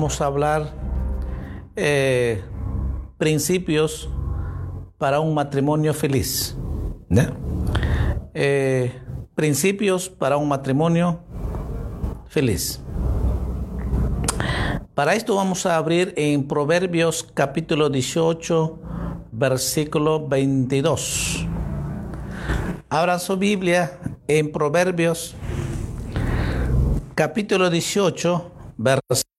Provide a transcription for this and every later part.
Vamos a hablar eh, principios para un matrimonio feliz. Eh, principios para un matrimonio feliz. Para esto vamos a abrir en Proverbios capítulo 18, versículo 22. Abran su Biblia en Proverbios capítulo 18, versículo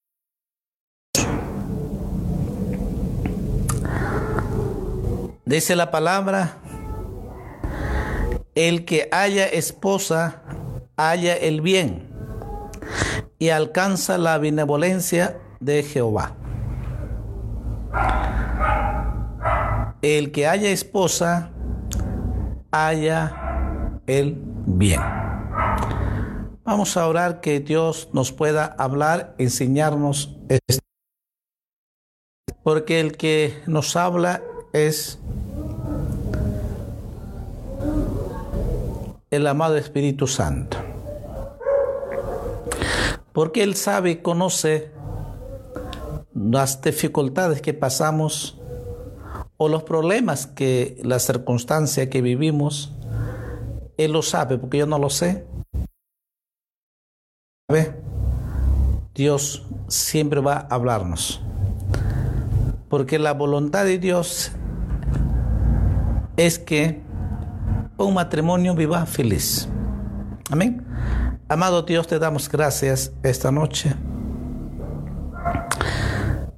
Dice la palabra, el que haya esposa, haya el bien y alcanza la benevolencia de Jehová. El que haya esposa, haya el bien. Vamos a orar que Dios nos pueda hablar, enseñarnos esto. Porque el que nos habla es el amado Espíritu Santo. Porque Él sabe y conoce las dificultades que pasamos o los problemas que la circunstancia que vivimos, Él lo sabe porque yo no lo sé. Dios siempre va a hablarnos. Porque la voluntad de Dios es que un matrimonio viva feliz. Amén. Amado Dios, te damos gracias esta noche.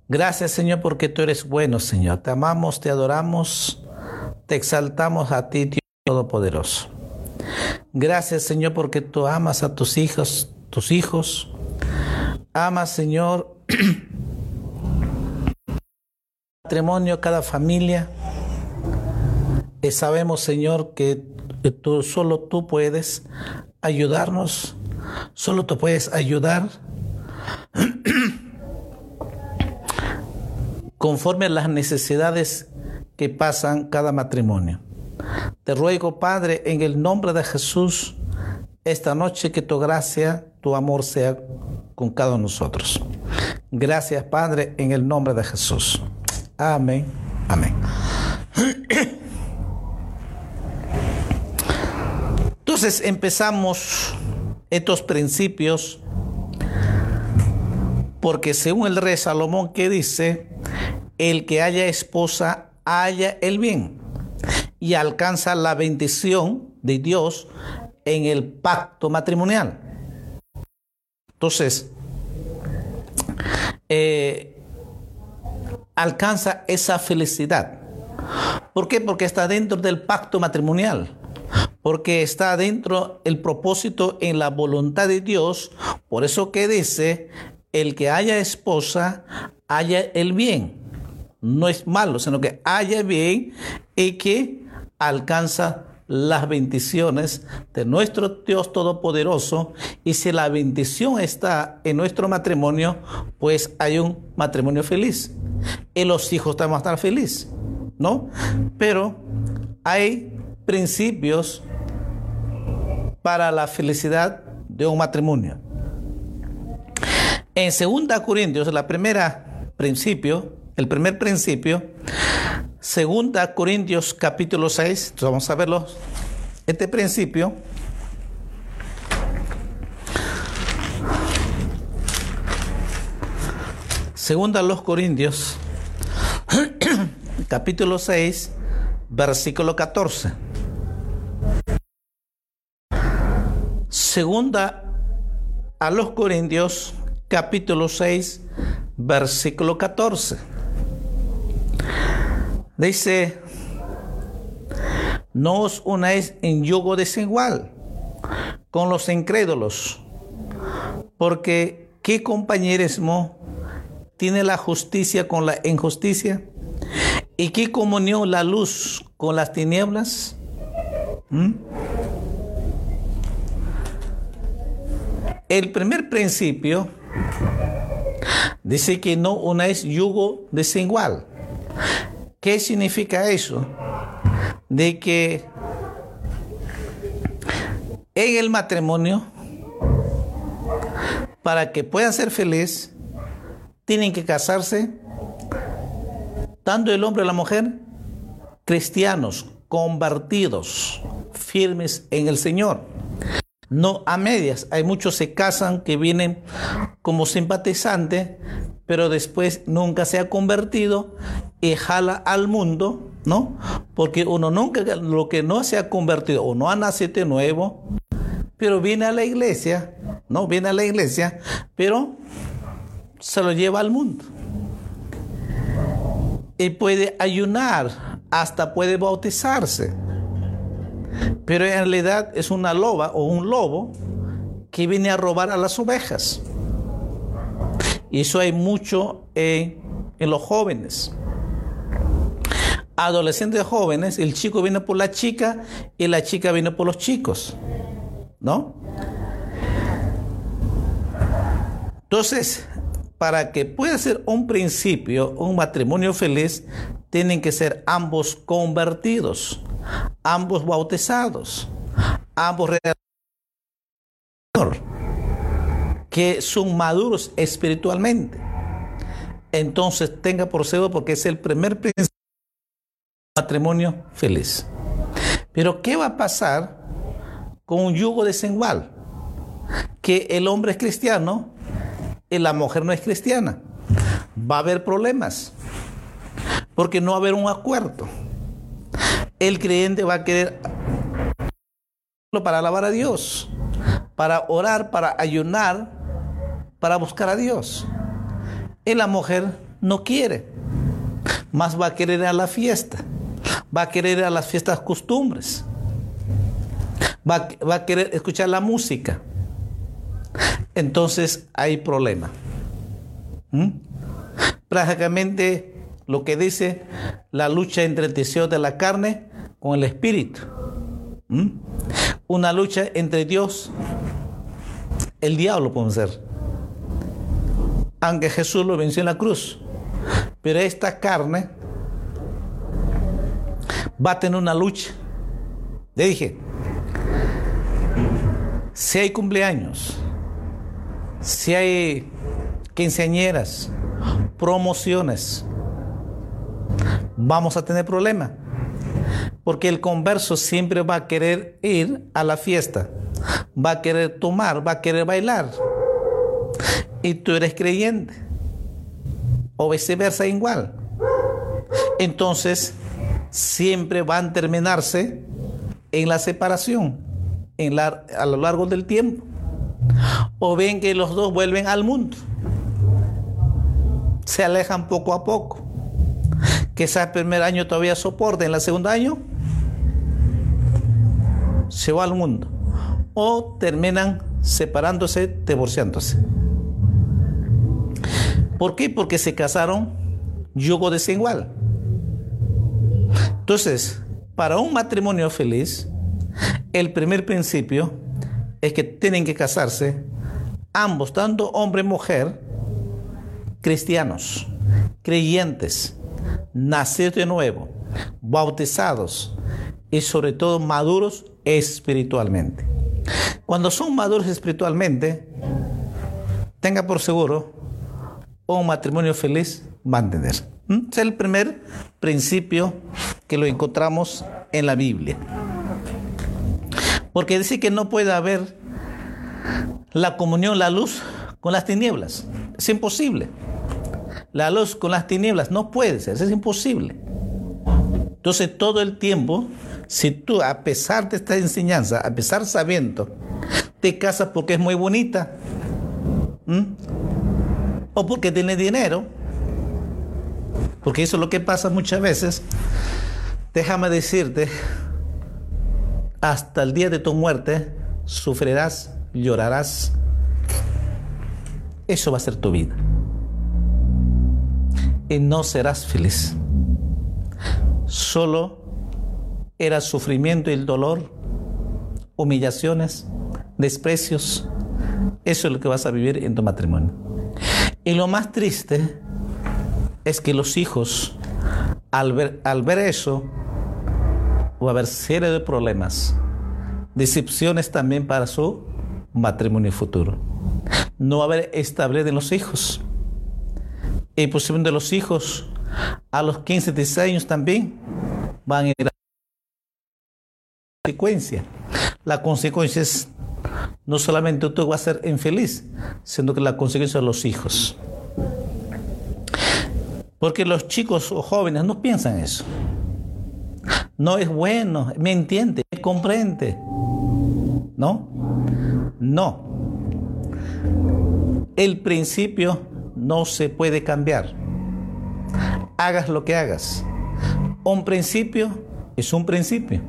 Gracias Señor porque tú eres bueno Señor. Te amamos, te adoramos, te exaltamos a ti Dios Todopoderoso. Gracias Señor porque tú amas a tus hijos, tus hijos. Amas Señor matrimonio, cada familia. Sabemos Señor que tú, solo tú puedes ayudarnos, solo tú puedes ayudar conforme a las necesidades que pasan cada matrimonio. Te ruego, Padre, en el nombre de Jesús, esta noche que tu gracia, tu amor sea con cada uno de nosotros. Gracias, Padre, en el nombre de Jesús. Amén. Amén. Entonces empezamos estos principios porque según el rey Salomón que dice, el que haya esposa haya el bien y alcanza la bendición de Dios en el pacto matrimonial. Entonces, eh, alcanza esa felicidad. ¿Por qué? Porque está dentro del pacto matrimonial porque está dentro el propósito en la voluntad de Dios. Por eso que dice, el que haya esposa, haya el bien. No es malo, sino que haya bien y que alcanza las bendiciones de nuestro Dios Todopoderoso. Y si la bendición está en nuestro matrimonio, pues hay un matrimonio feliz. Y los hijos también van a estar felices, ¿no? Pero hay principios para la felicidad de un matrimonio. En 2 Corintios, la primera principio, el primer principio, 2 Corintios capítulo 6, vamos a verlo, este principio. Segunda los Corintios, capítulo 6, versículo 14. Segunda a los Corintios, capítulo 6, versículo 14. Dice, no os unáis en yugo desigual con los incrédulos, porque ¿qué compañerismo tiene la justicia con la injusticia? ¿Y qué comunión la luz con las tinieblas? ¿Mm? El primer principio dice que no unáis yugo desigual. ¿Qué significa eso? De que en el matrimonio, para que puedan ser felices, tienen que casarse tanto el hombre y la mujer cristianos, convertidos, firmes en el Señor. No a medias. Hay muchos se casan que vienen como simpatizantes, pero después nunca se ha convertido y jala al mundo, ¿no? Porque uno nunca, lo que no se ha convertido o no ha nacido de nuevo, pero viene a la iglesia, ¿no? Viene a la iglesia, pero se lo lleva al mundo. Y puede ayunar, hasta puede bautizarse. Pero en realidad es una loba o un lobo que viene a robar a las ovejas. Y eso hay mucho en, en los jóvenes. Adolescentes jóvenes, el chico viene por la chica y la chica viene por los chicos. ¿No? Entonces, para que pueda ser un principio, un matrimonio feliz, tienen que ser ambos convertidos, ambos bautizados, ambos que son maduros espiritualmente. Entonces tenga por seguro porque es el primer principio matrimonio feliz. Pero ¿qué va a pasar con un yugo desigual? Que el hombre es cristiano y la mujer no es cristiana. Va a haber problemas porque no va a haber un acuerdo. El creyente va a querer para alabar a Dios, para orar, para ayunar, para buscar a Dios. Y la mujer no quiere, más va a querer ir a la fiesta, va a querer ir a las fiestas costumbres, va, va a querer escuchar la música. Entonces hay problema. ¿Mm? Prácticamente lo que dice la lucha entre el deseo de la carne con el espíritu. ¿Mm? Una lucha entre Dios, el diablo, podemos ser. Aunque Jesús lo venció en la cruz. Pero esta carne va a tener una lucha. Le dije, si hay cumpleaños, si hay quinceañeras, promociones, vamos a tener problemas. Porque el converso siempre va a querer ir a la fiesta, va a querer tomar, va a querer bailar. Y tú eres creyente. O viceversa igual. Entonces, siempre van a terminarse en la separación en la, a lo largo del tiempo. O ven que los dos vuelven al mundo. Se alejan poco a poco quizás el primer año todavía soporte, en el segundo año se va al mundo. O terminan separándose, divorciándose. ¿Por qué? Porque se casaron yugo desigual. Entonces, para un matrimonio feliz, el primer principio es que tienen que casarse ambos, tanto hombre y mujer, cristianos, creyentes, nacidos de nuevo, bautizados y sobre todo maduros espiritualmente. Cuando son maduros espiritualmente, tenga por seguro un matrimonio feliz va a tener. ¿Mm? Es el primer principio que lo encontramos en la Biblia. Porque dice que no puede haber la comunión, la luz con las tinieblas. Es imposible la luz con las tinieblas. No puede ser, es imposible. Entonces todo el tiempo, si tú a pesar de esta enseñanza, a pesar sabiendo, te casas porque es muy bonita, o porque tiene dinero, porque eso es lo que pasa muchas veces, déjame decirte, hasta el día de tu muerte sufrirás, llorarás. Eso va a ser tu vida y no serás feliz. Solo era sufrimiento y el dolor, humillaciones, desprecios. Eso es lo que vas a vivir en tu matrimonio. Y lo más triste es que los hijos, al ver, al ver eso, va a haber serie de problemas, decepciones también para su matrimonio futuro. No va a haber estabilidad en los hijos y posiblemente los hijos a los 15, 16 años también van a ir a la consecuencia. La consecuencia es no solamente tú vas a ser infeliz, sino que la consecuencia de los hijos. Porque los chicos o jóvenes no piensan eso. No es bueno, me entiende, me comprende. ¿No? No. El principio no se puede cambiar. Hagas lo que hagas. Un principio es un principio.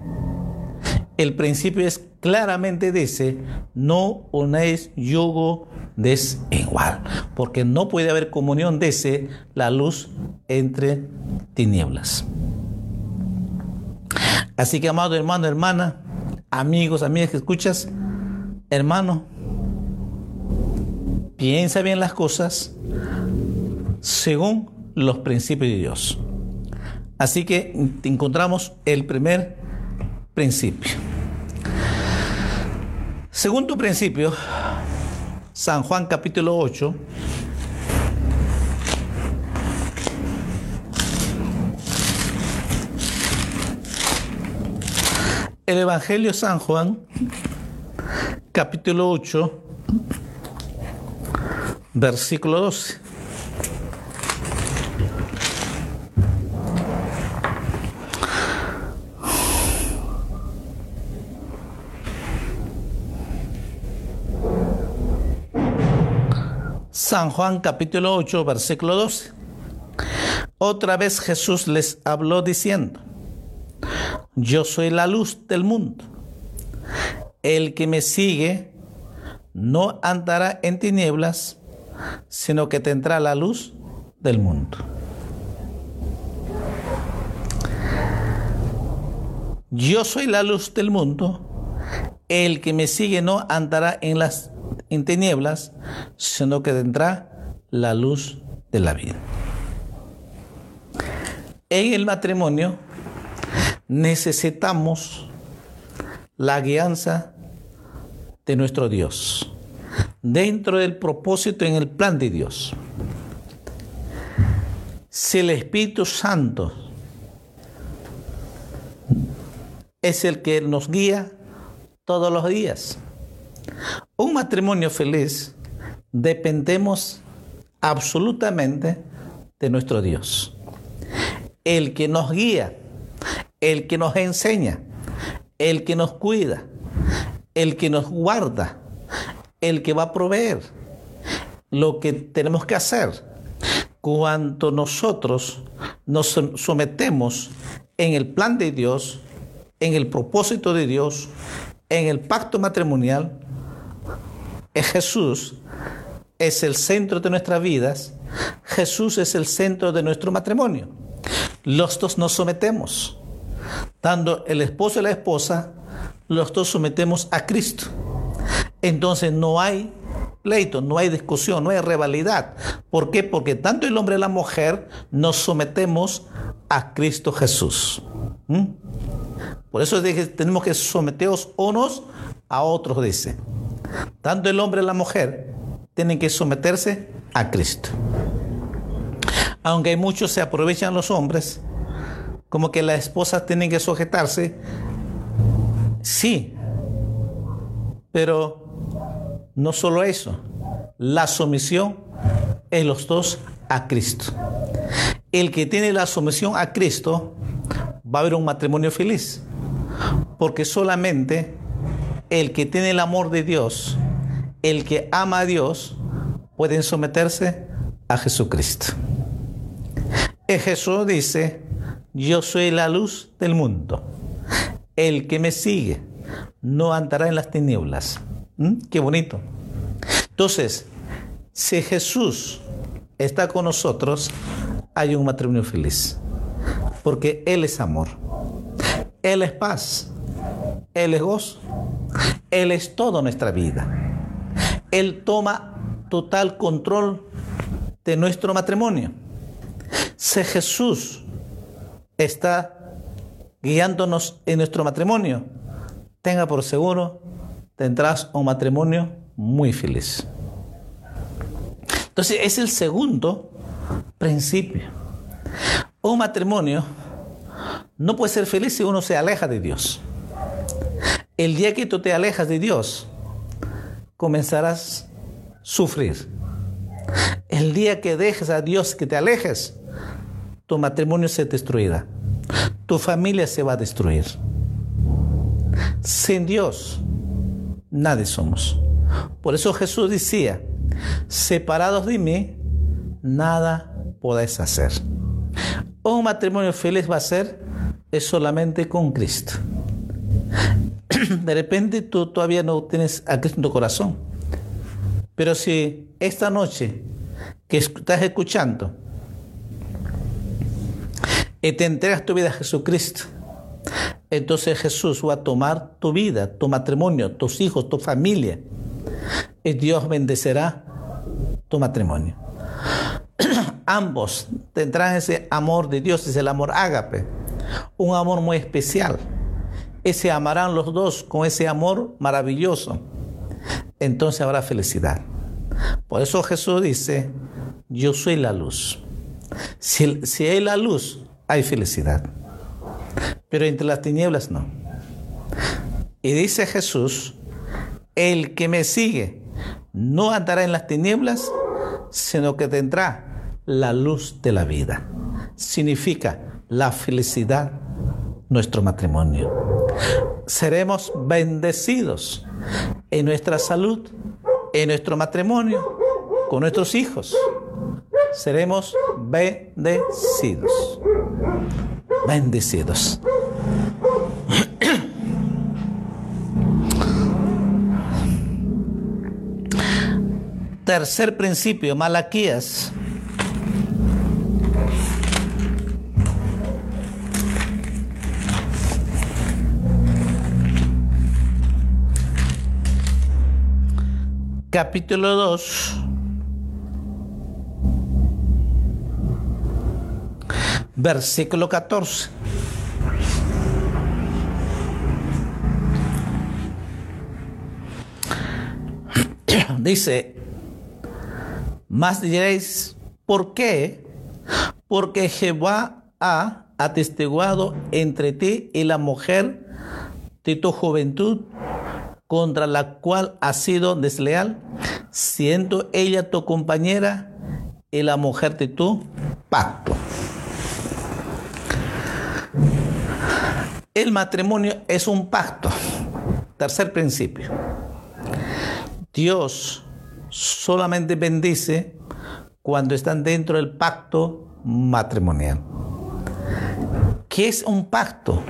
El principio es claramente dice, no unéis yugo desigual, porque no puede haber comunión, dice la luz entre tinieblas. Así que, amado hermano, hermana, amigos, amigas que escuchas, hermano, piensa bien las cosas según los principios de Dios. Así que encontramos el primer principio. Segundo principio, San Juan capítulo 8. El Evangelio San Juan, capítulo 8, versículo 12. San Juan capítulo 8, versículo 12. Otra vez Jesús les habló diciendo, yo soy la luz del mundo. El que me sigue no andará en tinieblas, sino que tendrá la luz del mundo. Yo soy la luz del mundo. El que me sigue no andará en las tinieblas, sino que tendrá la luz de la vida. En el matrimonio necesitamos la guianza de nuestro Dios, dentro del propósito en el plan de Dios. Si el Espíritu Santo es el que nos guía todos los días, un matrimonio feliz dependemos absolutamente de nuestro Dios. El que nos guía, el que nos enseña, el que nos cuida, el que nos guarda, el que va a proveer lo que tenemos que hacer. Cuando nosotros nos sometemos en el plan de Dios, en el propósito de Dios, en el pacto matrimonial, Jesús es el centro de nuestras vidas, Jesús es el centro de nuestro matrimonio. Los dos nos sometemos, dando el esposo y la esposa, los dos sometemos a Cristo. Entonces no hay pleito, no hay discusión, no hay rivalidad. ¿Por qué? Porque tanto el hombre y la mujer nos sometemos a Cristo Jesús. ¿Mm? Por eso tenemos que someteros unos a otros, dice. Tanto el hombre y la mujer tienen que someterse a Cristo. Aunque muchos se aprovechan los hombres, como que las esposas tienen que sujetarse, sí, pero no solo eso, la sumisión es los dos a Cristo. El que tiene la sumisión a Cristo va a haber un matrimonio feliz, porque solamente el que tiene el amor de Dios, el que ama a Dios, pueden someterse a Jesucristo. Y Jesús dice, yo soy la luz del mundo. El que me sigue no andará en las tinieblas. ¿Mm? Qué bonito. Entonces, si Jesús está con nosotros, hay un matrimonio feliz. Porque Él es amor. Él es paz. Él es gozo. Él es toda nuestra vida. Él toma total control de nuestro matrimonio. Si Jesús está guiándonos en nuestro matrimonio, tenga por seguro, tendrás un matrimonio muy feliz. Entonces es el segundo principio. Un matrimonio no puede ser feliz si uno se aleja de Dios. El día que tú te alejas de Dios, comenzarás a sufrir. El día que dejes a Dios, que te alejes, tu matrimonio se destruirá. Tu familia se va a destruir. Sin Dios, nadie somos. Por eso Jesús decía, separados de mí, nada podéis hacer. Un matrimonio feliz va a ser es solamente con Cristo. De repente tú todavía no tienes a Cristo en tu corazón. Pero si esta noche que estás escuchando y te entregas tu vida a Jesucristo, entonces Jesús va a tomar tu vida, tu matrimonio, tus hijos, tu familia, y Dios bendecerá tu matrimonio. Ambos tendrán ese amor de Dios, es el amor ágape, un amor muy especial. Y se amarán los dos con ese amor maravilloso. Entonces habrá felicidad. Por eso Jesús dice, yo soy la luz. Si, si hay la luz, hay felicidad. Pero entre las tinieblas no. Y dice Jesús, el que me sigue no andará en las tinieblas, sino que tendrá la luz de la vida. Significa la felicidad, nuestro matrimonio. Seremos bendecidos en nuestra salud, en nuestro matrimonio, con nuestros hijos. Seremos bendecidos. Bendecidos. Tercer principio, Malaquías. Capítulo 2. Versículo 14. Dice, más diréis, ¿por qué? Porque Jehová ha atestiguado entre ti y la mujer de tu juventud, contra la cual has sido desleal, siendo ella tu compañera y la mujer de tu pacto. El matrimonio es un pacto. Tercer principio. Dios solamente bendice cuando están dentro del pacto matrimonial. ¿Qué es un pacto?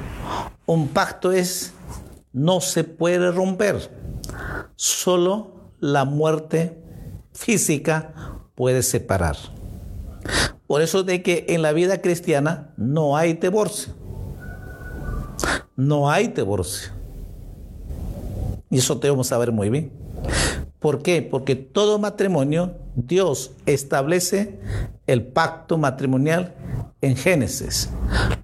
Un pacto es no se puede romper. Solo la muerte física puede separar. Por eso de que en la vida cristiana no hay divorcio. No hay divorcio. Y eso debemos saber muy bien. ¿Por qué? Porque todo matrimonio, Dios establece el pacto matrimonial en Génesis.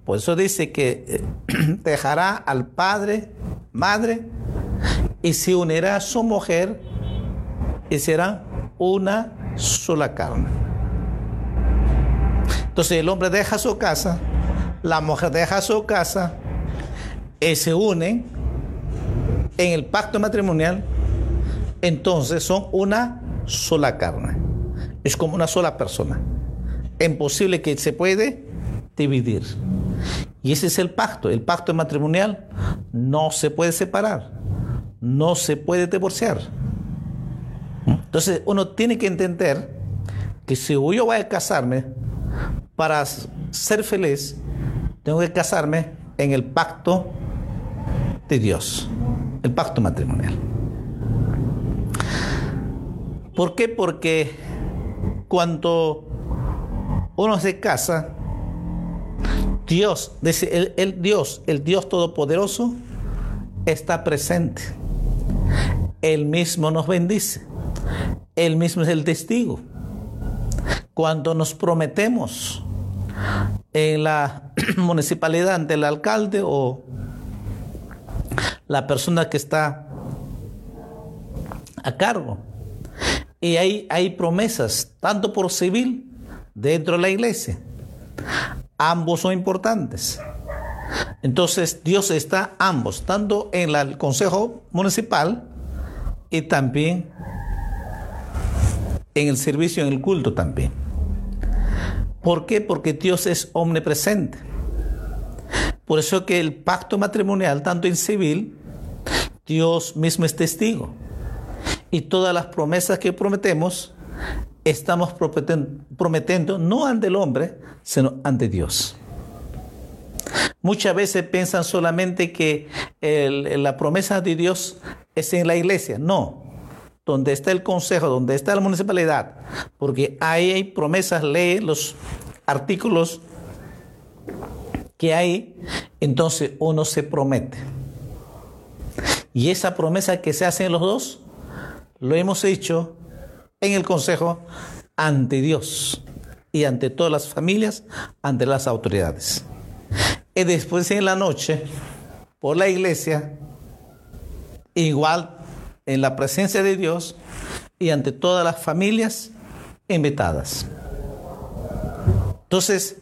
Por eso dice que eh, dejará al padre, madre, y se unirá a su mujer y será una sola carne. Entonces el hombre deja su casa, la mujer deja su casa y se unen en el pacto matrimonial entonces son una sola carne. Es como una sola persona. Imposible que se puede dividir. Y ese es el pacto. El pacto matrimonial no se puede separar. No se puede divorciar. Entonces uno tiene que entender que si yo voy a casarme para ser feliz, tengo que casarme en el pacto de Dios, el pacto matrimonial. ¿Por qué? Porque cuando uno se casa, Dios, el, el Dios, el Dios Todopoderoso, está presente. Él mismo nos bendice. Él mismo es el testigo. Cuando nos prometemos en la municipalidad ante el alcalde o la persona que está a cargo, y hay, hay promesas, tanto por civil dentro de la iglesia. Ambos son importantes. Entonces Dios está ambos, tanto en el Consejo Municipal y también en el servicio, en el culto también. ¿Por qué? Porque Dios es omnipresente. Por eso que el pacto matrimonial, tanto en civil, Dios mismo es testigo. Y todas las promesas que prometemos, estamos prometiendo no ante el hombre, sino ante Dios. Muchas veces piensan solamente que la promesa de Dios es en la iglesia. No, donde está el consejo, donde está la municipalidad, porque ahí hay promesas, lee los artículos que hay, entonces uno se promete. Y esa promesa que se hace en los dos, lo hemos hecho en el consejo ante Dios y ante todas las familias, ante las autoridades. Y después en la noche, por la iglesia, igual en la presencia de Dios y ante todas las familias invitadas. Entonces,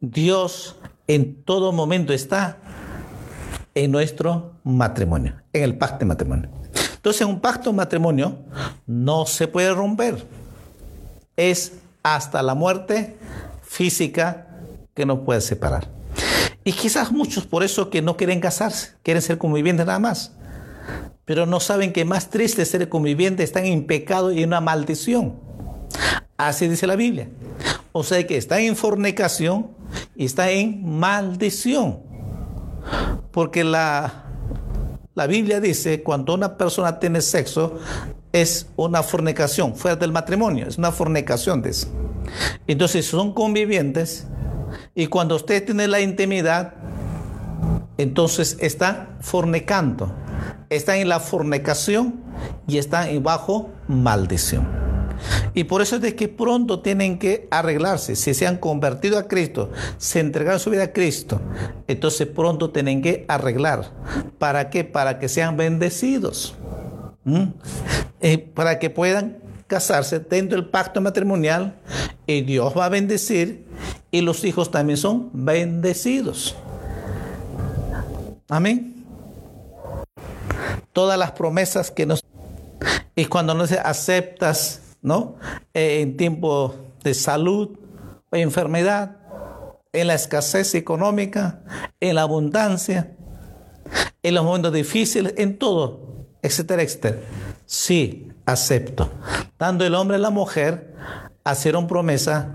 Dios en todo momento está en nuestro matrimonio, en el pacto de matrimonio. Entonces, un pacto de matrimonio no se puede romper. Es hasta la muerte física que nos puede separar. Y quizás muchos por eso que no quieren casarse, quieren ser convivientes nada más. Pero no saben que más triste ser conviviente están en pecado y en una maldición. Así dice la Biblia. O sea que está en fornicación y está en maldición. Porque la, la Biblia dice, cuando una persona tiene sexo, es una fornicación, fuera del matrimonio, es una fornicación eso. Entonces son convivientes y cuando usted tiene la intimidad, entonces está fornicando, está en la fornicación y está bajo maldición. Y por eso es de que pronto tienen que arreglarse. Si se han convertido a Cristo, se entregaron su vida a Cristo, entonces pronto tienen que arreglar. ¿Para qué? Para que sean bendecidos. ¿Mm? Eh, para que puedan casarse dentro del pacto matrimonial y Dios va a bendecir y los hijos también son bendecidos. Amén. Todas las promesas que nos... Y cuando no se aceptas, ¿no? Eh, en tiempo de salud o enfermedad, en la escasez económica, en la abundancia, en los momentos difíciles, en todo, etcétera, etcétera. Sí, acepto. Dando el hombre a la mujer, hacer una promesa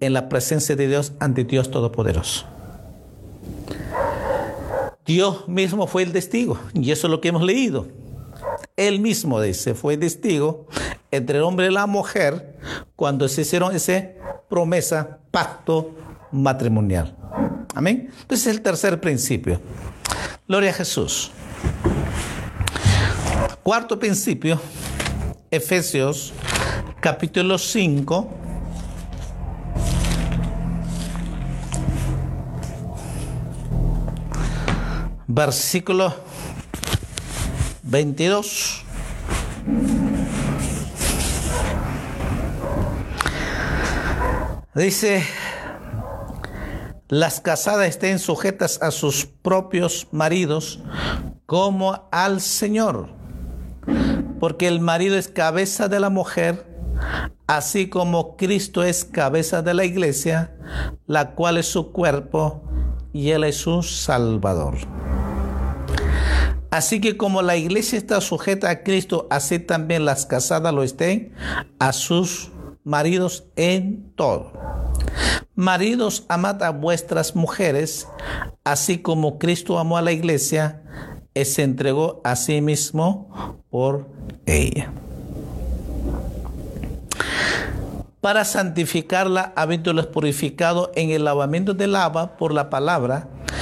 en la presencia de Dios ante Dios Todopoderoso. Dios mismo fue el testigo, y eso es lo que hemos leído. Él mismo dice, fue testigo entre el hombre y la mujer cuando se hicieron esa promesa, pacto matrimonial. Amén. Entonces es el tercer principio. Gloria a Jesús. Cuarto principio, Efesios capítulo 5 versículo 22. Dice, las casadas estén sujetas a sus propios maridos como al Señor, porque el marido es cabeza de la mujer, así como Cristo es cabeza de la iglesia, la cual es su cuerpo y Él es su Salvador. Así que como la iglesia está sujeta a Cristo, así también las casadas lo estén a sus maridos en todo. Maridos, amad a vuestras mujeres, así como Cristo amó a la iglesia y se entregó a sí mismo por ella. Para santificarla, habiéndolos purificado en el lavamiento del agua por la palabra,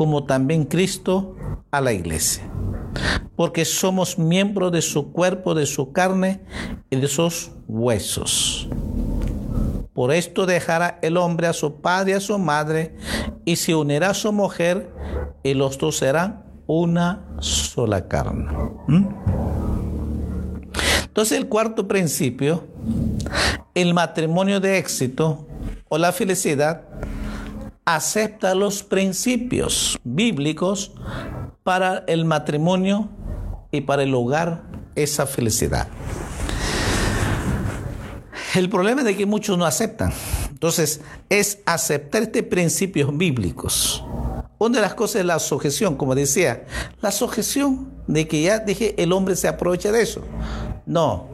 como también Cristo a la iglesia. Porque somos miembros de su cuerpo, de su carne y de sus huesos. Por esto dejará el hombre a su padre y a su madre, y se unirá a su mujer, y los dos serán una sola carne. ¿Mm? Entonces el cuarto principio, el matrimonio de éxito o la felicidad, acepta los principios bíblicos para el matrimonio y para el hogar esa felicidad. El problema es de que muchos no aceptan. Entonces, es aceptar estos principios bíblicos. Una de las cosas es la sujeción, como decía, la sujeción de que ya dije el hombre se aprovecha de eso. No,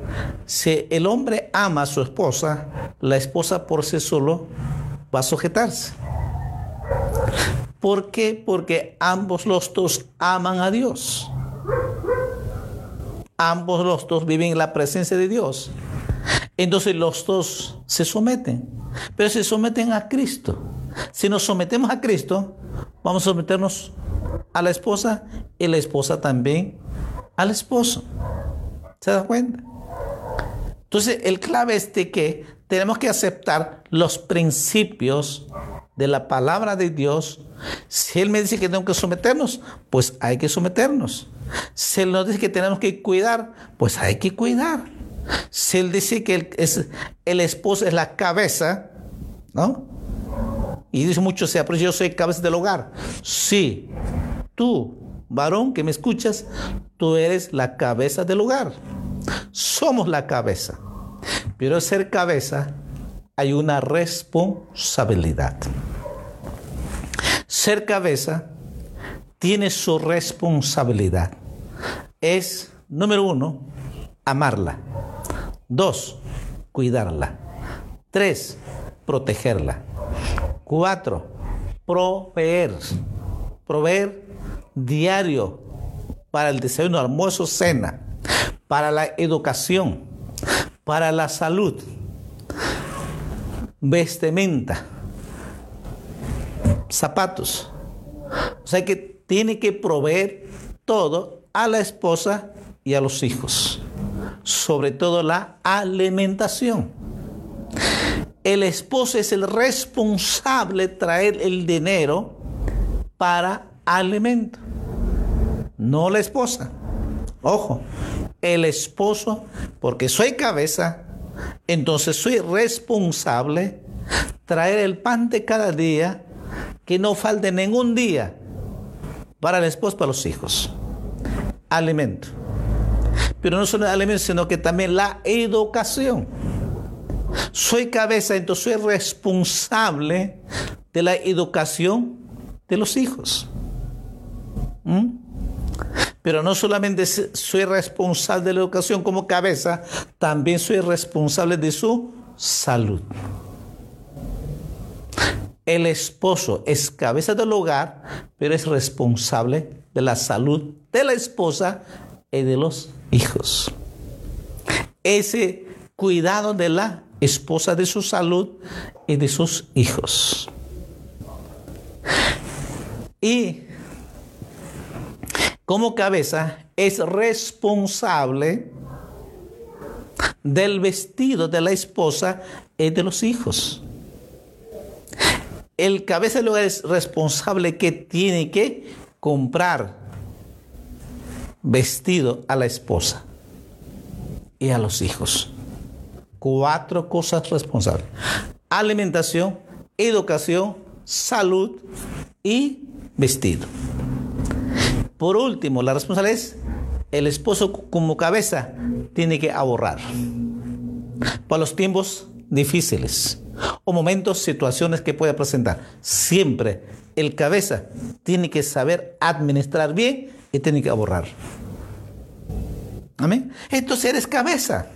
si el hombre ama a su esposa, la esposa por sí solo va a sujetarse. ¿Por qué? Porque ambos los dos aman a Dios. Ambos los dos viven en la presencia de Dios. Entonces los dos se someten, pero se someten a Cristo. Si nos sometemos a Cristo, vamos a someternos a la esposa y la esposa también al esposo. ¿Se da cuenta? Entonces, el clave es de que tenemos que aceptar los principios de la palabra de Dios. Si Él me dice que tengo que someternos, pues hay que someternos. Si Él nos dice que tenemos que cuidar, pues hay que cuidar. Si Él dice que el, es, el esposo es la cabeza, ¿no? Y dice mucho, sea, pero yo soy cabeza del hogar. Sí, tú, varón que me escuchas, tú eres la cabeza del hogar. Somos la cabeza. Pero ser cabeza hay una responsabilidad. Ser cabeza tiene su responsabilidad. Es, número uno, amarla. Dos, cuidarla. Tres, protegerla. Cuatro, proveer. Proveer diario para el desayuno, almuerzo, cena, para la educación, para la salud, vestimenta, zapatos. O sea que tiene que proveer todo a la esposa y a los hijos, sobre todo la alimentación. El esposo es el responsable de traer el dinero para alimento, no la esposa. Ojo, el esposo, porque soy cabeza, entonces soy responsable traer el pan de cada día, que no falte ningún día para el esposo, para los hijos. Alimento. Pero no solo alimento, sino que también la educación. Soy cabeza, entonces soy responsable de la educación de los hijos. ¿Mm? Pero no solamente soy responsable de la educación como cabeza, también soy responsable de su salud. El esposo es cabeza del hogar, pero es responsable de la salud de la esposa y de los hijos. Ese cuidado de la esposa de su salud y de sus hijos. Y como cabeza es responsable del vestido de la esposa y de los hijos. El cabeza hogar es responsable que tiene que comprar vestido a la esposa y a los hijos. Cuatro cosas responsables. Alimentación, educación, salud y vestido. Por último, la responsabilidad es el esposo como cabeza tiene que ahorrar para los tiempos difíciles o momentos, situaciones que pueda presentar. Siempre el cabeza tiene que saber administrar bien y tiene que ahorrar. Amén. Entonces eres cabeza.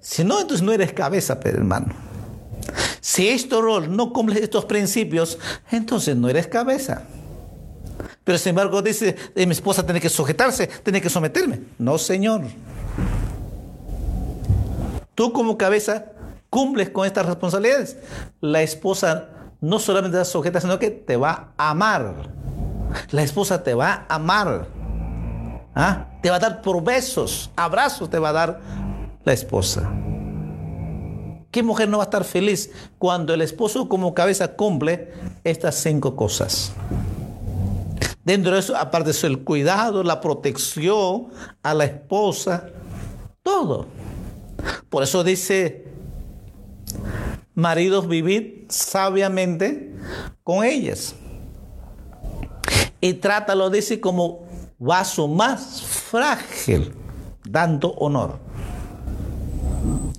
Si no, entonces no eres cabeza, hermano. Si este rol no cumple estos principios, entonces no eres cabeza. Pero sin embargo dice, eh, mi esposa tiene que sujetarse, tiene que someterme. No, Señor. Tú como cabeza cumples con estas responsabilidades, la esposa no solamente te sujeta, sino que te va a amar. La esposa te va a amar. ¿Ah? Te va a dar por besos, abrazos te va a dar la esposa. ¿Qué mujer no va a estar feliz cuando el esposo como cabeza cumple estas cinco cosas? Dentro de eso, eso, el cuidado, la protección a la esposa, todo. Por eso dice, maridos, vivid sabiamente con ellas. Y trátalo, dice, como vaso más frágil, dando honor.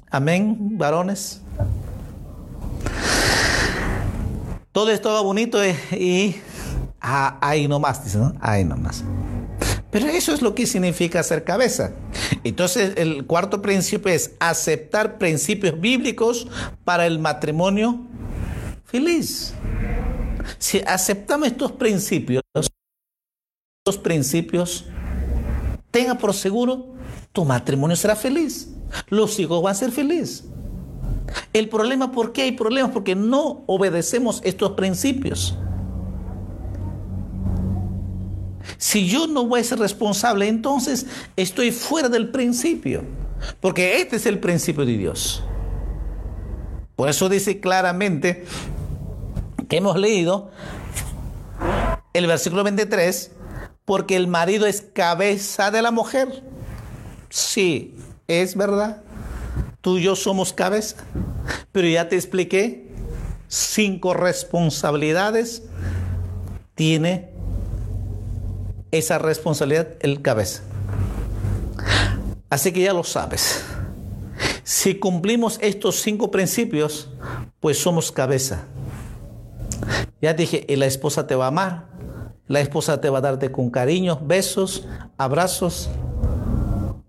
Amén, varones. Todo esto va bonito eh, y Ah, ahí nomás, dice, ¿no? Ahí nomás. Pero eso es lo que significa ser cabeza. Entonces, el cuarto principio es aceptar principios bíblicos para el matrimonio feliz. Si aceptamos estos principios, estos principios, tenga por seguro, tu matrimonio será feliz. Los hijos van a ser felices. El problema, ¿por qué hay problemas? Porque no obedecemos estos principios. Si yo no voy a ser responsable, entonces estoy fuera del principio. Porque este es el principio de Dios. Por eso dice claramente que hemos leído el versículo 23, porque el marido es cabeza de la mujer. Sí, es verdad. Tú y yo somos cabeza. Pero ya te expliqué, cinco responsabilidades tiene esa responsabilidad el cabeza. Así que ya lo sabes. Si cumplimos estos cinco principios, pues somos cabeza. Ya dije, y la esposa te va a amar, la esposa te va a darte con cariño, besos, abrazos,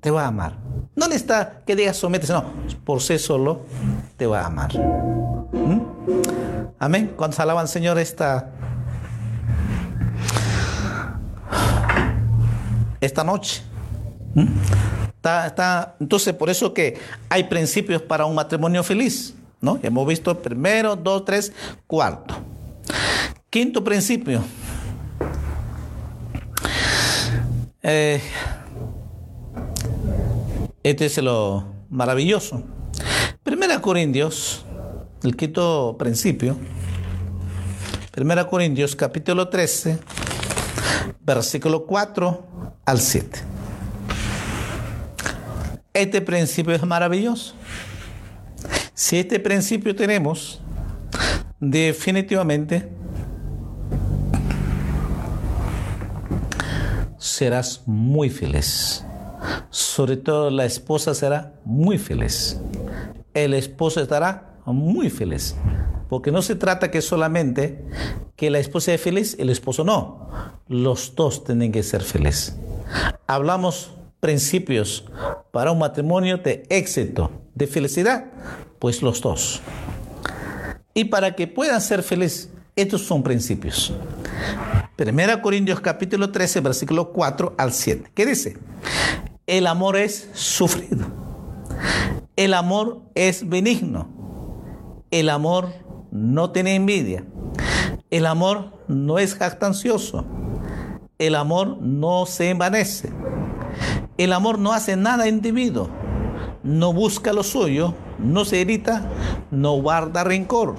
te va a amar. No necesita que digas sometes, no, por sí solo te va a amar. ¿Mm? Amén. Cuando alaban, Señor, esta esta noche. ¿Mm? Está, entonces, por eso que hay principios para un matrimonio feliz. ¿no? Hemos visto primero, dos, tres, cuarto. Quinto principio. Eh, este es lo maravilloso. Primera Corintios, el quinto principio. Primera Corintios, capítulo 13, versículo 4 al 7. Este principio es maravilloso. Si este principio tenemos, definitivamente serás muy feliz. Sobre todo la esposa será muy feliz. El esposo estará muy feliz. Porque no se trata que solamente que la esposa sea feliz, el esposo no. Los dos tienen que ser felices. Hablamos principios para un matrimonio de éxito, de felicidad, pues los dos. Y para que puedan ser felices, estos son principios. Primera Corintios capítulo 13, versículo 4 al 7. ¿Qué dice? El amor es sufrido. El amor es benigno. El amor no tiene envidia. El amor no es jactancioso el amor no se envanece. El amor no hace nada individuo. No busca lo suyo, no se irrita, no guarda rencor.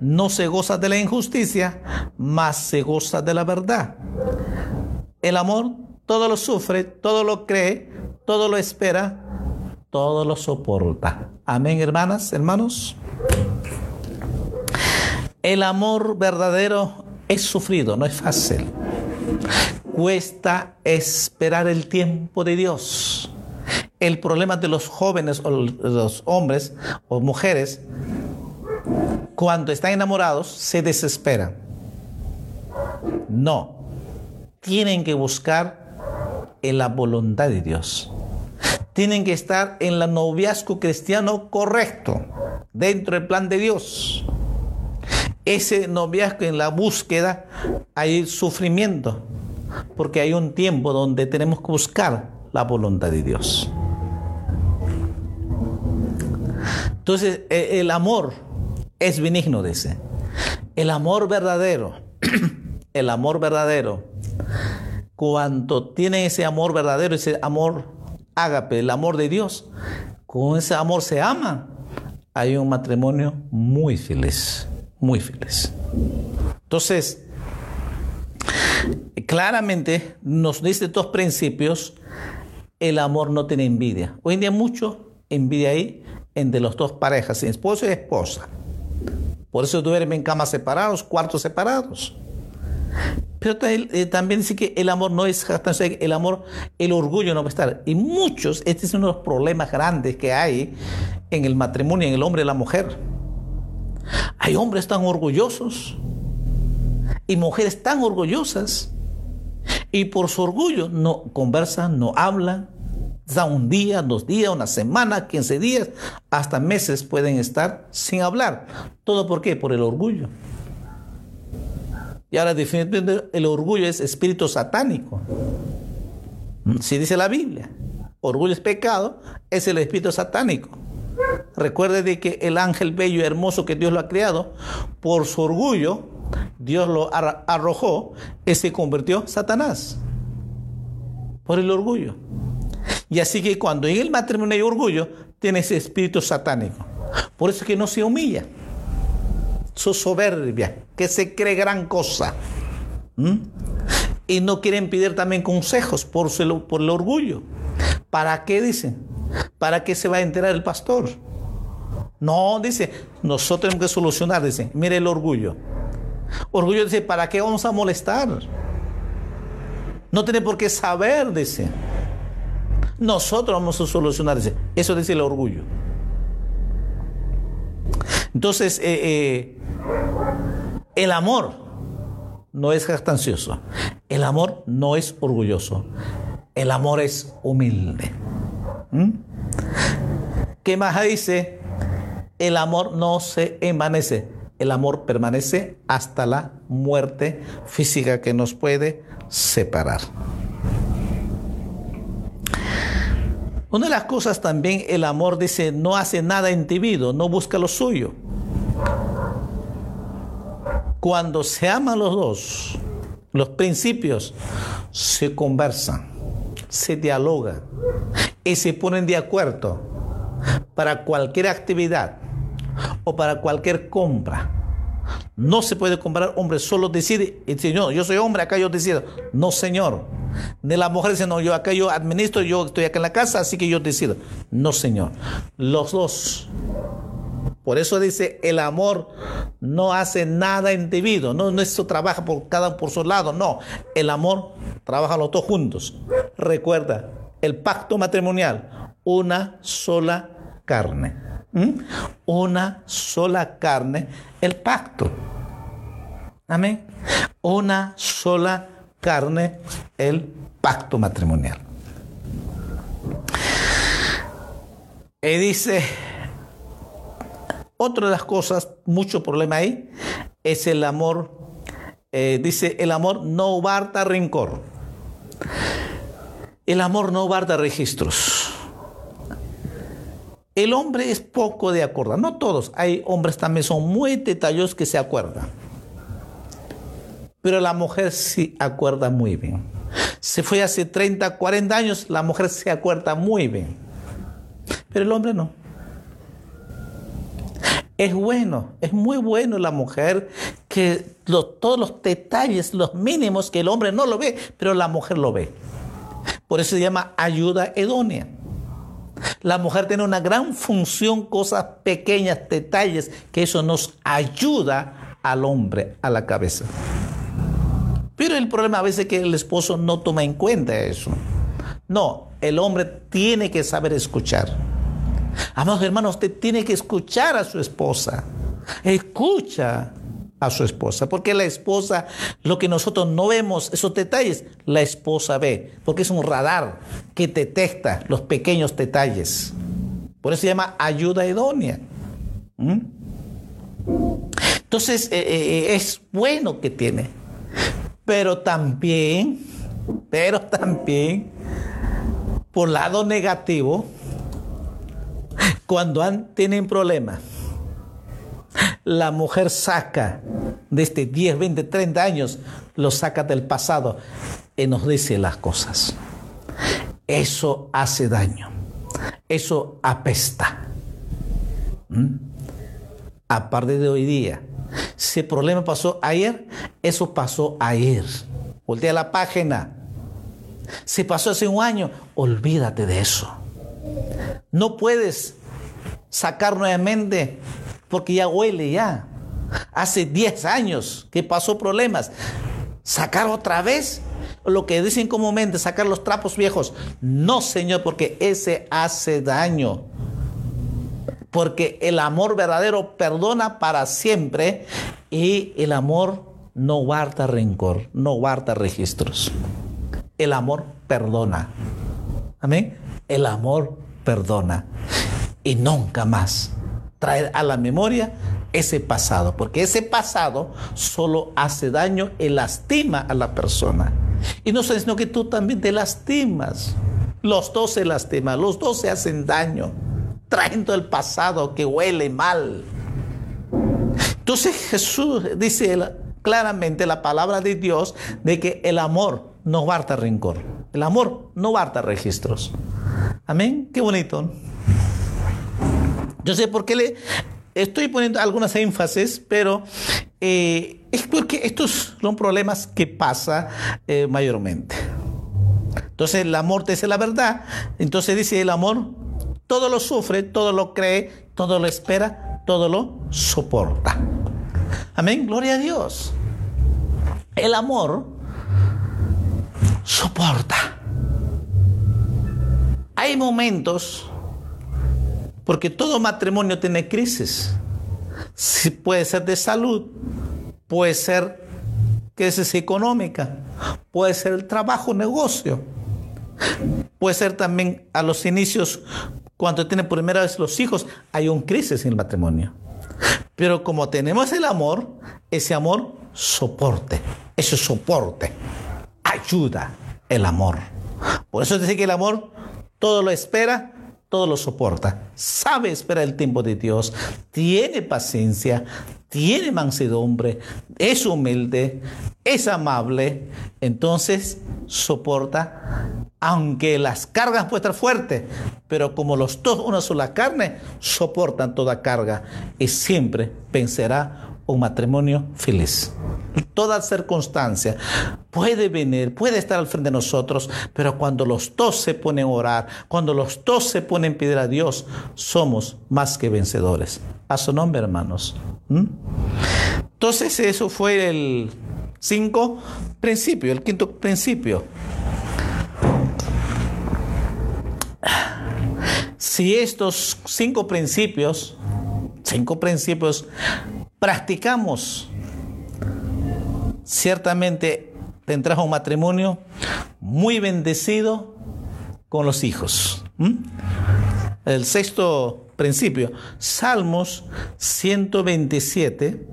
No se goza de la injusticia, mas se goza de la verdad. El amor todo lo sufre, todo lo cree, todo lo espera, todo lo soporta. Amén, hermanas, hermanos. El amor verdadero es sufrido, no es fácil. Cuesta esperar el tiempo de Dios. El problema de los jóvenes o los hombres o mujeres, cuando están enamorados, se desesperan. No, tienen que buscar en la voluntad de Dios. Tienen que estar en el noviazgo cristiano correcto, dentro del plan de Dios ese noviazgo en la búsqueda hay sufrimiento, porque hay un tiempo donde tenemos que buscar la voluntad de Dios. Entonces, e, el amor es benigno, dice. El amor verdadero, el amor verdadero, cuando tiene ese amor verdadero, ese amor ágape, el amor de Dios, con ese amor se ama, hay un matrimonio muy feliz, muy feliz. Entonces, claramente nos dice dos principios, el amor no tiene envidia. Hoy en día mucho envidia ahí entre los dos parejas, esposo y esposa. Por eso duermen en camas separados, cuartos separados. Pero eh, también dice que el amor no es el amor, el orgullo no va a estar. Y muchos, este es uno de los problemas grandes que hay en el matrimonio, en el hombre y la mujer. Hay hombres tan orgullosos y mujeres tan orgullosas y por su orgullo no conversan, no hablan, da un día, dos días, una semana, 15 días, hasta meses pueden estar sin hablar. ¿Todo por qué? Por el orgullo. Y ahora definitivamente el orgullo es espíritu satánico. Si dice la Biblia, orgullo es pecado, es el espíritu satánico. Recuerde de que el ángel bello y hermoso que Dios lo ha creado, por su orgullo, Dios lo arrojó y se convirtió Satanás. Por el orgullo. Y así que cuando en el matrimonio hay orgullo, tiene ese espíritu satánico. Por eso es que no se humilla. Su soberbia, que se cree gran cosa. Y no quieren pedir también consejos por, por el orgullo. ¿Para qué dicen? ¿Para qué se va a enterar el pastor? No, dice, nosotros tenemos que solucionar, dice, mire el orgullo. Orgullo dice, ¿para qué vamos a molestar? No tiene por qué saber, dice. Nosotros vamos a solucionar eso. Eso dice el orgullo. Entonces, eh, eh, el amor no es jactancioso. El amor no es orgulloso. El amor es humilde. ¿Mm? ¿Qué más dice? El amor no se envanece. El amor permanece hasta la muerte física que nos puede separar. Una de las cosas también, el amor dice, no hace nada individuo, no busca lo suyo. Cuando se aman los dos, los principios se conversan, se dialogan y se ponen de acuerdo para cualquier actividad o para cualquier compra. No se puede comprar hombre, solo decide, Señor, yo soy hombre, acá yo decido. No, Señor de la mujer dice, no, yo acá yo administro, yo estoy acá en la casa, así que yo decido. No, Señor. Los dos. Por eso dice, el amor no hace nada individuo, no, no eso trabaja por cada por su lado, no. El amor trabaja los dos juntos. Recuerda, el pacto matrimonial, una sola carne. ¿Mm? Una sola carne, el pacto. Amén. Una sola carne el pacto matrimonial. Y dice, otra de las cosas, mucho problema ahí, es el amor. Eh, dice, el amor no guarda rencor. El amor no guarda registros. El hombre es poco de acordar, no todos, hay hombres también son muy detallosos que se acuerdan. Pero la mujer sí acuerda muy bien. Se fue hace 30, 40 años, la mujer se acuerda muy bien. Pero el hombre no. Es bueno, es muy bueno la mujer que todos los detalles, los mínimos que el hombre no lo ve, pero la mujer lo ve. Por eso se llama ayuda idónea. La mujer tiene una gran función, cosas pequeñas, detalles, que eso nos ayuda al hombre a la cabeza. Pero el problema a veces es que el esposo no toma en cuenta eso. No, el hombre tiene que saber escuchar. Amados hermanos, usted tiene que escuchar a su esposa. Escucha a su esposa, porque la esposa, lo que nosotros no vemos, esos detalles, la esposa ve, porque es un radar que detecta los pequeños detalles. Por eso se llama ayuda idónea. ¿Mm? Entonces, eh, eh, es bueno que tiene pero también, pero también, por lado negativo, Cuando tienen problemas, la mujer saca de este 10, 20, 30 años, lo saca del pasado y nos dice las cosas. Eso hace daño. Eso apesta. ¿Mm? Aparte de hoy día. Si el problema pasó ayer, eso pasó ayer. Voltea la página. Si pasó hace un año, olvídate de eso. No puedes sacar nuevamente porque ya huele ya. Hace 10 años que pasó problemas. Sacar otra vez lo que dicen comúnmente, sacar los trapos viejos. No, Señor, porque ese hace daño. Porque el amor verdadero perdona para siempre y el amor no guarda rencor, no guarda registros. El amor perdona. Amén. El amor perdona. Y nunca más traer a la memoria ese pasado, porque ese pasado solo hace daño y lastima a la persona. Y no sino que tú también te lastimas. Los dos se lastiman, los dos se hacen daño, trayendo el pasado que huele mal. Entonces Jesús dice claramente la palabra de Dios de que el amor no guarda rencor. El amor no guarda registros. Amén. Qué bonito. Yo sé por qué le estoy poniendo algunas énfasis, pero eh, es porque estos son problemas que pasa eh, mayormente. Entonces el amor te dice la verdad. Entonces dice el amor, todo lo sufre, todo lo cree, todo lo espera, todo lo soporta. Amén, gloria a Dios. El amor soporta. Hay momentos porque todo matrimonio tiene crisis. puede ser de salud, puede ser crisis económica, puede ser el trabajo, negocio, puede ser también a los inicios, cuando tienen primera vez los hijos, hay un crisis en el matrimonio. Pero como tenemos el amor, ese amor soporte, ese soporte, ayuda el amor. Por eso dice que el amor todo lo espera, todo lo soporta, sabe esperar el tiempo de Dios, tiene paciencia, tiene mansedumbre, es humilde, es amable, entonces soporta, aunque las cargas pueden fuertes, pero como los dos una sola carne, soportan toda carga y siempre vencerá un matrimonio feliz. Toda circunstancia puede venir, puede estar al frente de nosotros, pero cuando los dos se ponen a orar, cuando los dos se ponen a pedir a Dios, somos más que vencedores. A su nombre, hermanos. ¿Mm? Entonces, eso fue el cinco principio, el quinto principio. Si estos cinco principios, cinco principios practicamos, ciertamente tendrás un matrimonio muy bendecido con los hijos. El sexto principio, Salmos 127.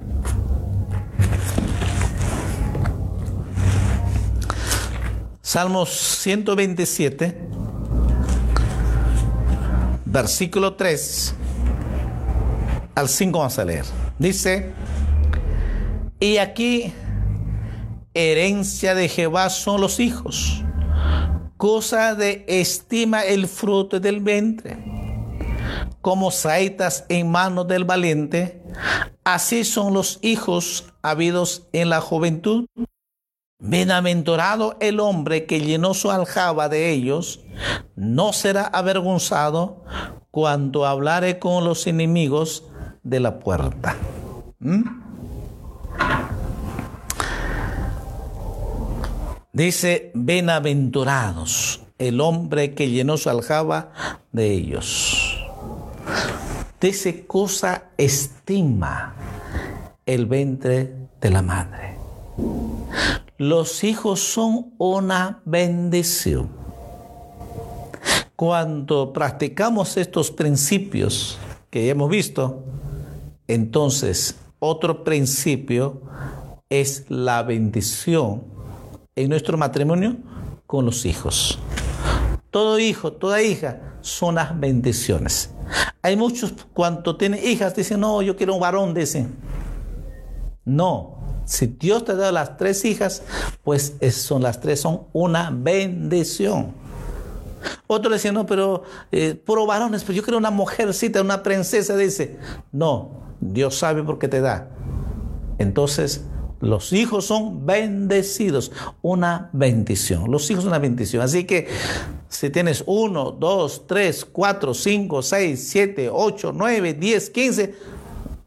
Salmos 127, versículo 3 al 5 vamos a leer. Dice, y aquí herencia de Jehová son los hijos, cosa de estima el fruto del vientre, como saetas en manos del valiente, así son los hijos habidos en la juventud. Bienaventurado el hombre que llenó su aljaba de ellos, no será avergonzado cuando hablare con los enemigos de la puerta. ¿Mm? Dice, bienaventurados el hombre que llenó su aljaba de ellos. Dice, cosa estima el ventre de la madre. Los hijos son una bendición. Cuando practicamos estos principios que hemos visto, entonces, otro principio es la bendición en nuestro matrimonio con los hijos. Todo hijo, toda hija son las bendiciones. Hay muchos cuando tienen hijas dicen, no, yo quiero un varón, dicen. No, si Dios te da las tres hijas, pues son las tres son una bendición. Otro decía, no, pero eh, puro varones, pero yo quiero una mujercita, una princesa, dice. No, Dios sabe por qué te da. Entonces, los hijos son bendecidos, una bendición. Los hijos son una bendición. Así que si tienes uno, dos, tres, cuatro, cinco, seis, siete, ocho, nueve, diez, quince,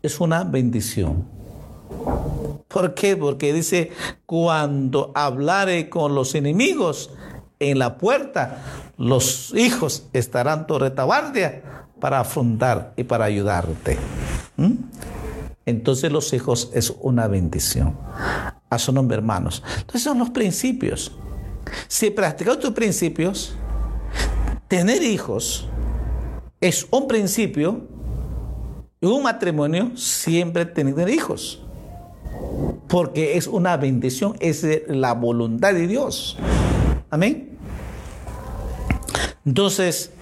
es una bendición. ¿Por qué? Porque dice, cuando hablare con los enemigos en la puerta, los hijos estarán tu retaguardia para afrontar y para ayudarte. ¿Mm? Entonces los hijos es una bendición. A su nombre, hermanos. Entonces son los principios. Si practicas tus principios, tener hijos es un principio un matrimonio siempre tener hijos. Porque es una bendición, es la voluntad de Dios. Amén. Entonces,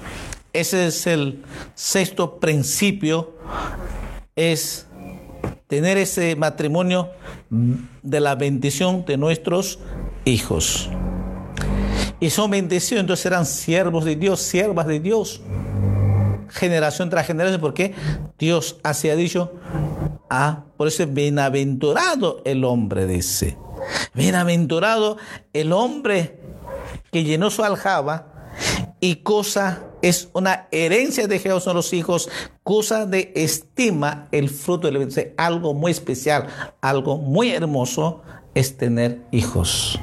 ese es el sexto principio, es tener ese matrimonio de la bendición de nuestros hijos. Y son bendiciones, entonces serán siervos de Dios, siervas de Dios, generación tras generación, porque Dios así ha dicho, ah, por eso es bienaventurado el hombre, dice. Bienaventurado el hombre que llenó su aljaba y cosa es una herencia de Jehová son los hijos, cosa de estima el fruto del algo muy especial, algo muy hermoso es tener hijos.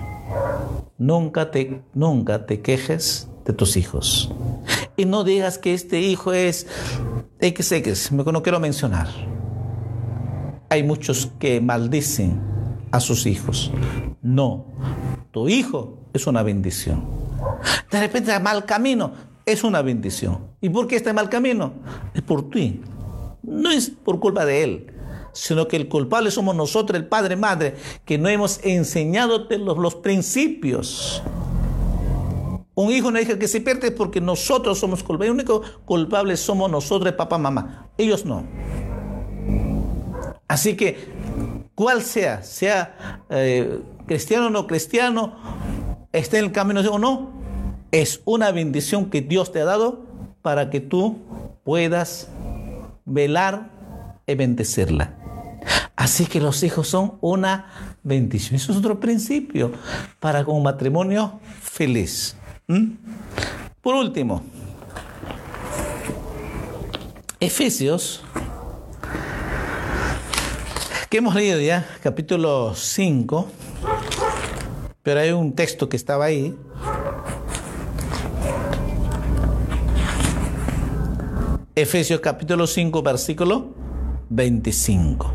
Nunca te, nunca te quejes de tus hijos. Y no digas que este hijo es XX, no quiero mencionar. Hay muchos que maldicen a sus hijos. No, tu hijo es una bendición. De repente a mal camino, es una bendición. ¿Y por qué está mal camino? Es por ti. No es por culpa de él, sino que el culpable somos nosotros, el padre, madre, que no hemos enseñado los, los principios. Un hijo, una hija que se pierde porque nosotros somos culpables. El único culpable somos nosotros, papá, mamá. Ellos no. Así que, cual sea, sea eh, cristiano o no cristiano, esté en el camino o no, es una bendición que Dios te ha dado para que tú puedas velar y bendecirla. Así que los hijos son una bendición. Eso es otro principio para un matrimonio feliz. ¿Mm? Por último, Efesios, que hemos leído ya, capítulo 5, pero hay un texto que estaba ahí, Efesios capítulo 5, versículo 25.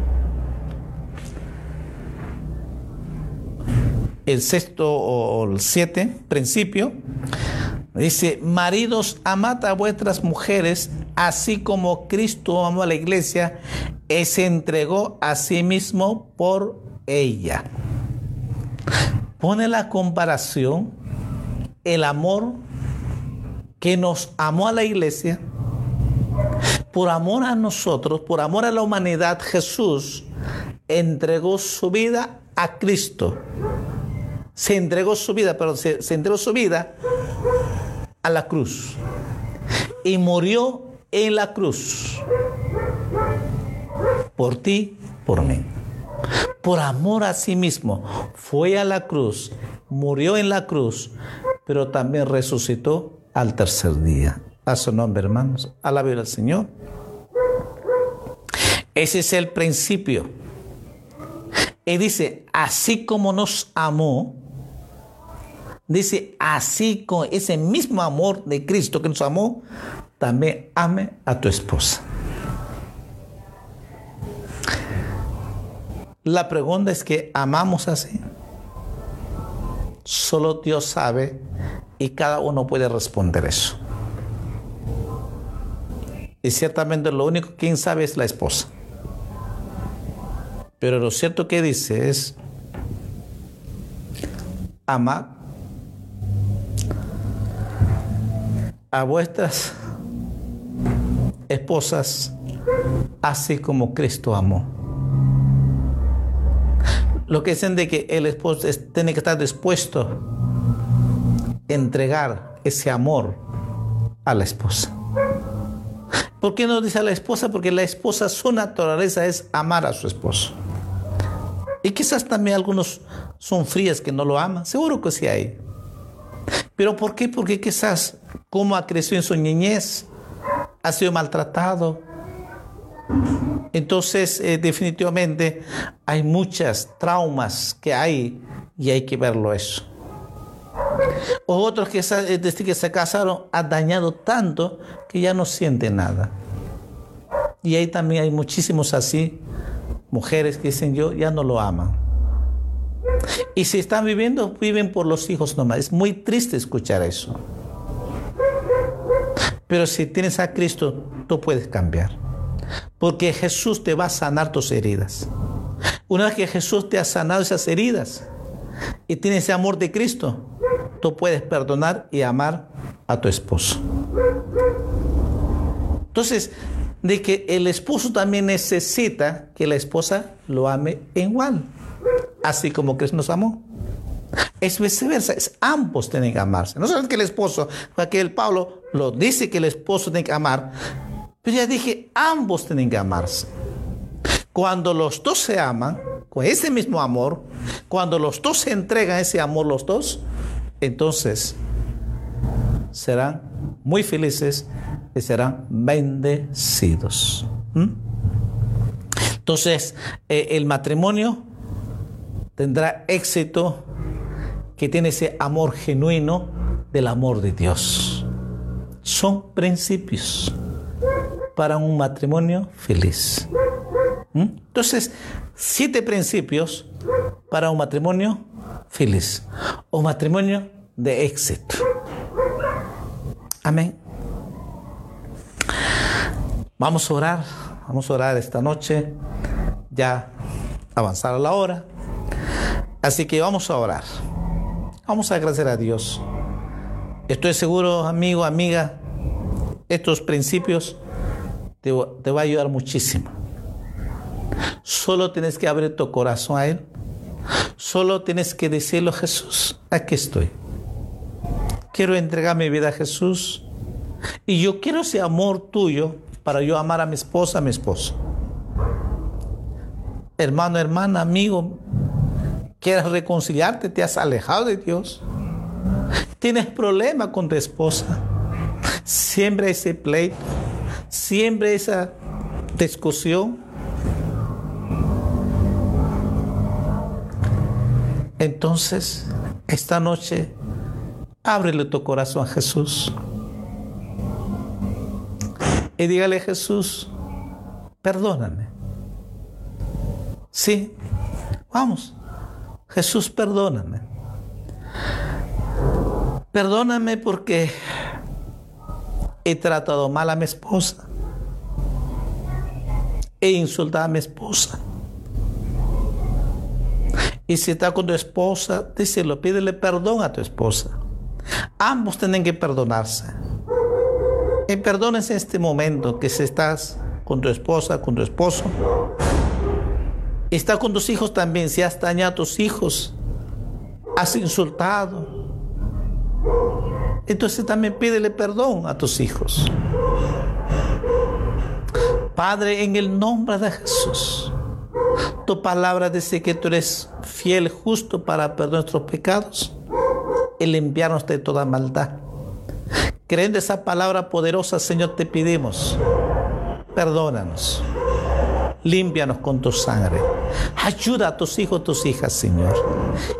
El sexto o el siete principio dice, maridos, amad a vuestras mujeres, así como Cristo amó a la iglesia y se entregó a sí mismo por ella. Pone la comparación, el amor que nos amó a la iglesia, por amor a nosotros, por amor a la humanidad, Jesús entregó su vida a Cristo. Se entregó su vida, pero se, entregó su vida a la cruz. Y murió en la cruz. Por ti, por mí. Por amor a sí mismo. Fue a la cruz, murió en la cruz, pero también resucitó al tercer día. A su nombre, hermanos. Alabe al Señor. Ese es el principio. Y dice, así como nos amó, dice, así con ese mismo amor de Cristo que nos amó, también ame a tu esposa. La pregunta es que amamos así. Solo Dios sabe y cada uno puede responder eso. Y ciertamente lo único que sabe es la esposa. Pero lo cierto que dice es, amad a vuestras esposas, así como Cristo amó. Lo que dicen de que el esposo tiene que estar dispuesto a entregar ese amor a la esposa. ¿Por qué no dice a la esposa? Porque la esposa, su naturaleza es amar a su esposo. Y quizás también algunos son frías que no lo aman. Seguro que sí hay. ¿Pero por qué? Porque quizás como ha crecido en su niñez, ha sido maltratado. Entonces, eh, definitivamente, hay muchas traumas que hay y hay que verlo eso. O otros que desde que se casaron ha dañado tanto que ya no siente nada. Y ahí también hay muchísimos así, mujeres que dicen yo ya no lo aman. Y si están viviendo, viven por los hijos nomás. Es muy triste escuchar eso. Pero si tienes a Cristo, tú puedes cambiar. Porque Jesús te va a sanar tus heridas. Una vez que Jesús te ha sanado esas heridas y tienes ese amor de Cristo, tú puedes perdonar y amar a tu esposo. Entonces, de que el esposo también necesita que la esposa lo ame igual, así como Cristo nos amó. Es viceversa, es ambos tienen que amarse. No solamente que el esposo, porque el Pablo lo dice que el esposo tiene que amar, pero ya dije, ambos tienen que amarse. Cuando los dos se aman, con ese mismo amor, cuando los dos se entregan ese amor los dos, entonces serán muy felices y serán bendecidos. ¿Mm? Entonces, eh, el matrimonio tendrá éxito que tiene ese amor genuino del amor de Dios. Son principios para un matrimonio feliz. ¿Mm? Entonces, siete principios para un matrimonio feliz o matrimonio de éxito. Amén. Vamos a orar, vamos a orar esta noche, ya avanzar la hora. Así que vamos a orar. Vamos a agradecer a Dios. Estoy seguro, amigo, amiga, estos principios te, va a ayudar muchísimo. Solo tienes que abrir tu corazón a Él. Solo tienes que decirlo, Jesús, aquí estoy. Quiero entregar mi vida a Jesús. Y yo quiero ese amor tuyo para yo amar a mi esposa, a mi esposo. Hermano, hermana, amigo, quieres reconciliarte, te has alejado de Dios. Tienes problema con tu esposa. Siempre ese pleito, siempre esa discusión. Entonces, esta noche, ábrele tu corazón a Jesús y dígale Jesús, perdóname. Sí, vamos, Jesús, perdóname. Perdóname porque he tratado mal a mi esposa. He insultado a mi esposa. Y si está con tu esposa, díselo, pídele perdón a tu esposa. Ambos tienen que perdonarse. Y perdones este momento que si estás con tu esposa, con tu esposo. Está con tus hijos también. Si has dañado a tus hijos, has insultado. Entonces también pídele perdón a tus hijos. Padre, en el nombre de Jesús, tu palabra dice que tú eres fiel, justo para perdonar nuestros pecados y limpiarnos de toda maldad. Creyendo esa palabra poderosa, Señor, te pedimos, perdónanos, límpianos con tu sangre. Ayuda a tus hijos, tus hijas, Señor.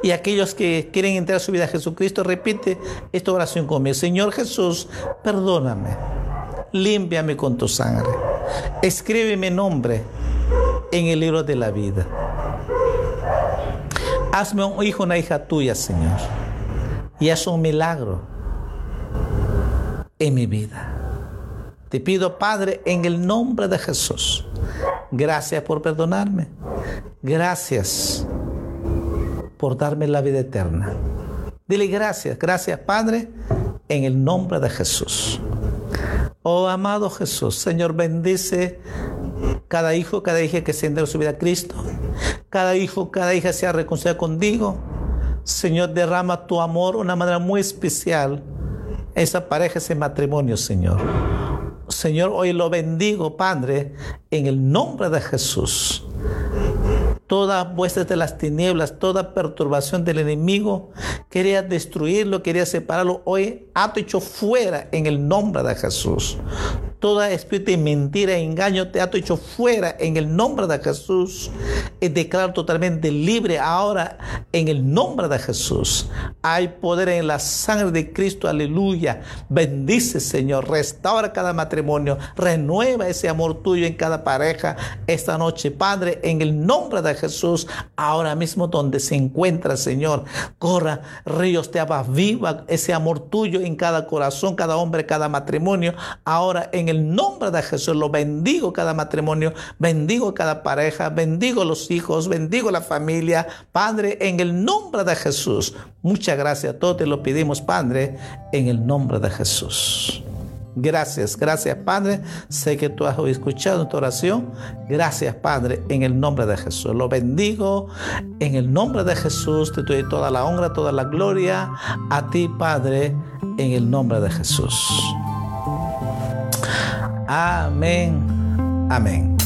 Y aquellos que quieren entrar su vida a Jesucristo, repite esta oración conmigo. Señor Jesús, perdóname, límpiame con tu sangre. Escribe mi nombre en el libro de la vida. Hazme un hijo, una hija tuya, Señor. Y haz un milagro en mi vida. Te pido, Padre, en el nombre de Jesús, gracias por perdonarme. Gracias por darme la vida eterna. Dile gracias, gracias, Padre, en el nombre de Jesús. Oh amado Jesús, Señor, bendice cada hijo, cada hija que se entrega su vida a Cristo. Cada hijo, cada hija sea reconciliado contigo. Señor, derrama tu amor de una manera muy especial. Esa pareja, ese matrimonio, Señor. Señor, hoy lo bendigo, Padre, en el nombre de Jesús toda vuestras de las tinieblas, toda perturbación del enemigo, quería destruirlo, quería separarlo. Hoy ha hecho fuera en el nombre de Jesús. Toda espíritu de mentira engaño te ha hecho fuera en el nombre de Jesús. Y declaro totalmente libre ahora en el nombre de Jesús. Hay poder en la sangre de Cristo. Aleluya. Bendice, Señor. Restaura cada matrimonio. Renueva ese amor tuyo en cada pareja esta noche. Padre, en el nombre de Jesús, ahora mismo donde se encuentra, Señor, corra ríos de agua viva ese amor tuyo en cada corazón, cada hombre, cada matrimonio. Ahora en el nombre de Jesús lo bendigo cada matrimonio, bendigo cada pareja, bendigo los hijos, bendigo la familia. Padre, en el nombre de Jesús. Muchas gracias. Todos te lo pedimos, Padre, en el nombre de Jesús. Gracias, gracias Padre. Sé que tú has escuchado tu oración. Gracias Padre, en el nombre de Jesús. Lo bendigo en el nombre de Jesús. Te doy toda la honra, toda la gloria a ti Padre, en el nombre de Jesús. Amén. Amén.